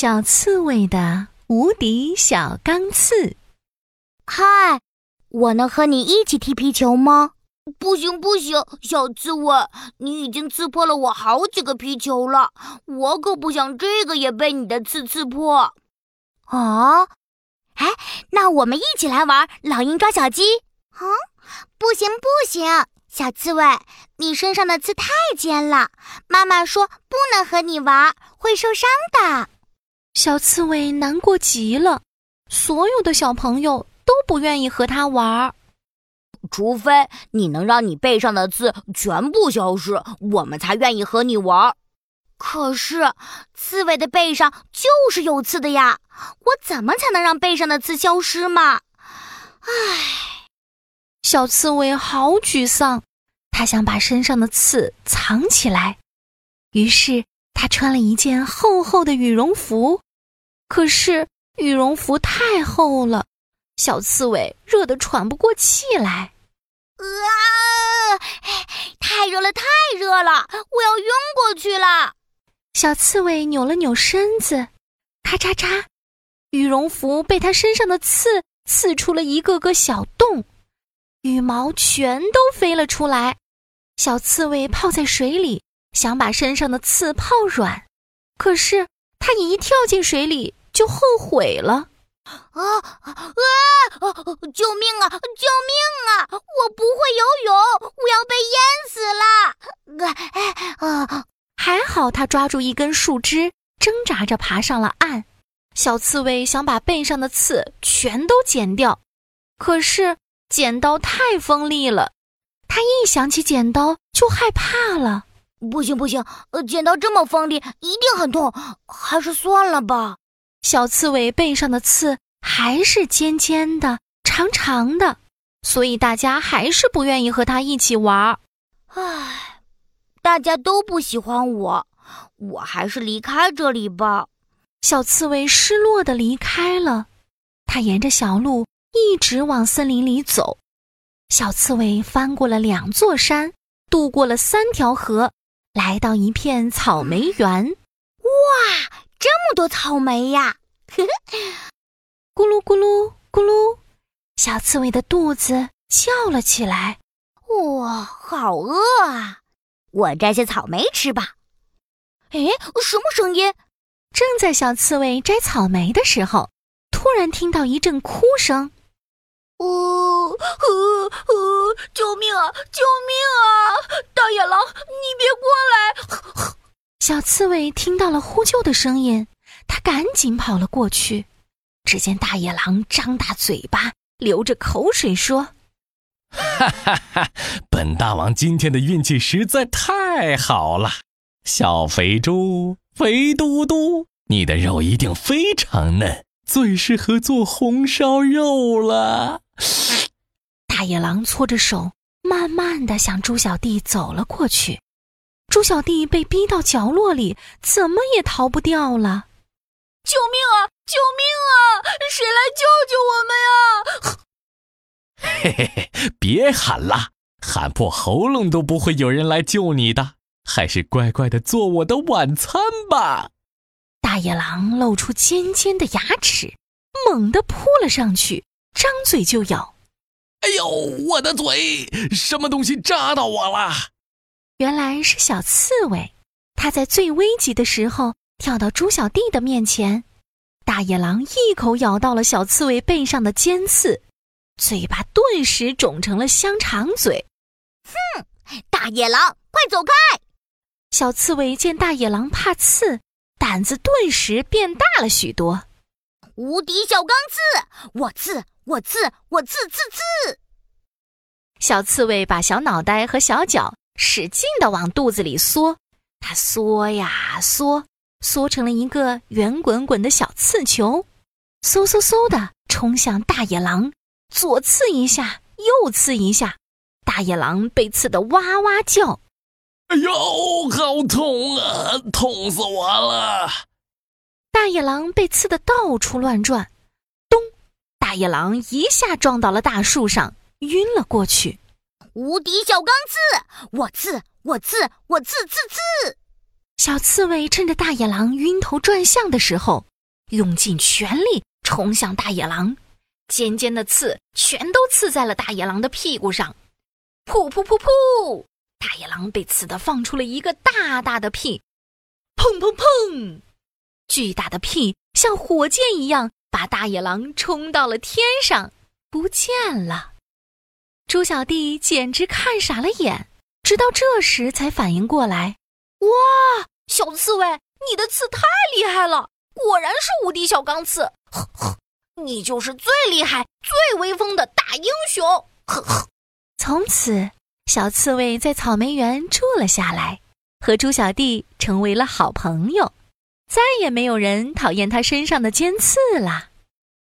小刺猬的无敌小钢刺。嗨，我能和你一起踢皮球吗？不行不行，小刺猬，你已经刺破了我好几个皮球了，我可不想这个也被你的刺刺破。哦，哎，那我们一起来玩老鹰抓小鸡。嗯，不行不行，小刺猬，你身上的刺太尖了，妈妈说不能和你玩，会受伤的。小刺猬难过极了，所有的小朋友都不愿意和它玩儿，除非你能让你背上的刺全部消失，我们才愿意和你玩。可是刺猬的背上就是有刺的呀，我怎么才能让背上的刺消失嘛？唉，小刺猬好沮丧，它想把身上的刺藏起来，于是它穿了一件厚厚的羽绒服。可是羽绒服太厚了，小刺猬热得喘不过气来。啊！太热了，太热了，我要晕过去了。小刺猬扭了扭身子，咔嚓嚓，羽绒服被它身上的刺刺出了一个个小洞，羽毛全都飞了出来。小刺猬泡在水里，想把身上的刺泡软，可是它一跳进水里。就后悔了，啊啊！救命啊！救命啊！我不会游泳，我要被淹死了！啊啊！还好他抓住一根树枝，挣扎着爬上了岸。小刺猬想把背上的刺全都剪掉，可是剪刀太锋利了，他一想起剪刀就害怕了。不行不行，呃剪刀这么锋利，一定很痛，还是算了吧。小刺猬背上的刺还是尖尖的、长长的，所以大家还是不愿意和它一起玩。唉，大家都不喜欢我，我还是离开这里吧。小刺猬失落的离开了，它沿着小路一直往森林里走。小刺猬翻过了两座山，渡过了三条河，来到一片草莓园。哇！这么多草莓呀！咕噜咕噜咕噜，小刺猬的肚子叫了起来。哇，好饿啊！我摘些草莓吃吧。哎，什么声音？正在小刺猬摘草莓的时候，突然听到一阵哭声。呜呜呜！救命啊！救命啊！大野狼，你别过来！小刺猬听到了呼救的声音，赶紧跑了过去。只见大野狼张大嘴巴，流着口水说：“哈哈哈！本大王今天的运气实在太好了！小肥猪，肥嘟嘟，你的肉一定非常嫩，最适合做红烧肉了。”大野狼搓着手，慢慢的向猪小弟走了过去。猪小弟被逼到角落里，怎么也逃不掉了！救命啊！救命啊！谁来救救我们呀？嘿嘿嘿，别喊了，喊破喉咙都不会有人来救你的，还是乖乖的做我的晚餐吧。大野狼露出尖尖的牙齿，猛地扑了上去，张嘴就咬。哎呦，我的嘴！什么东西扎到我了？原来是小刺猬，它在最危急的时候跳到猪小弟的面前，大野狼一口咬到了小刺猬背上的尖刺，嘴巴顿时肿成了香肠嘴。哼，大野狼，快走开！小刺猬见大野狼怕刺，胆子顿时变大了许多。无敌小钢刺，我刺，我刺，我刺刺刺！小刺猬把小脑袋和小脚。使劲的往肚子里缩，它缩呀缩，缩成了一个圆滚滚的小刺球，嗖嗖嗖的冲向大野狼，左刺一下，右刺一下，大野狼被刺得哇哇叫。哎呦，好痛啊！痛死我了！大野狼被刺得到处乱转，咚！大野狼一下撞到了大树上，晕了过去。无敌小钢刺，我刺，我刺，我刺刺刺！小刺猬趁着大野狼晕头转向的时候，用尽全力冲向大野狼，尖尖的刺全都刺在了大野狼的屁股上。噗噗噗噗！大野狼被刺得放出了一个大大的屁，砰砰砰！巨大的屁像火箭一样把大野狼冲到了天上，不见了。猪小弟简直看傻了眼，直到这时才反应过来：哇，小刺猬，你的刺太厉害了，果然是无敌小钢刺！呵呵，你就是最厉害、最威风的大英雄！呵呵。从此，小刺猬在草莓园住了下来，和猪小弟成为了好朋友，再也没有人讨厌它身上的尖刺了。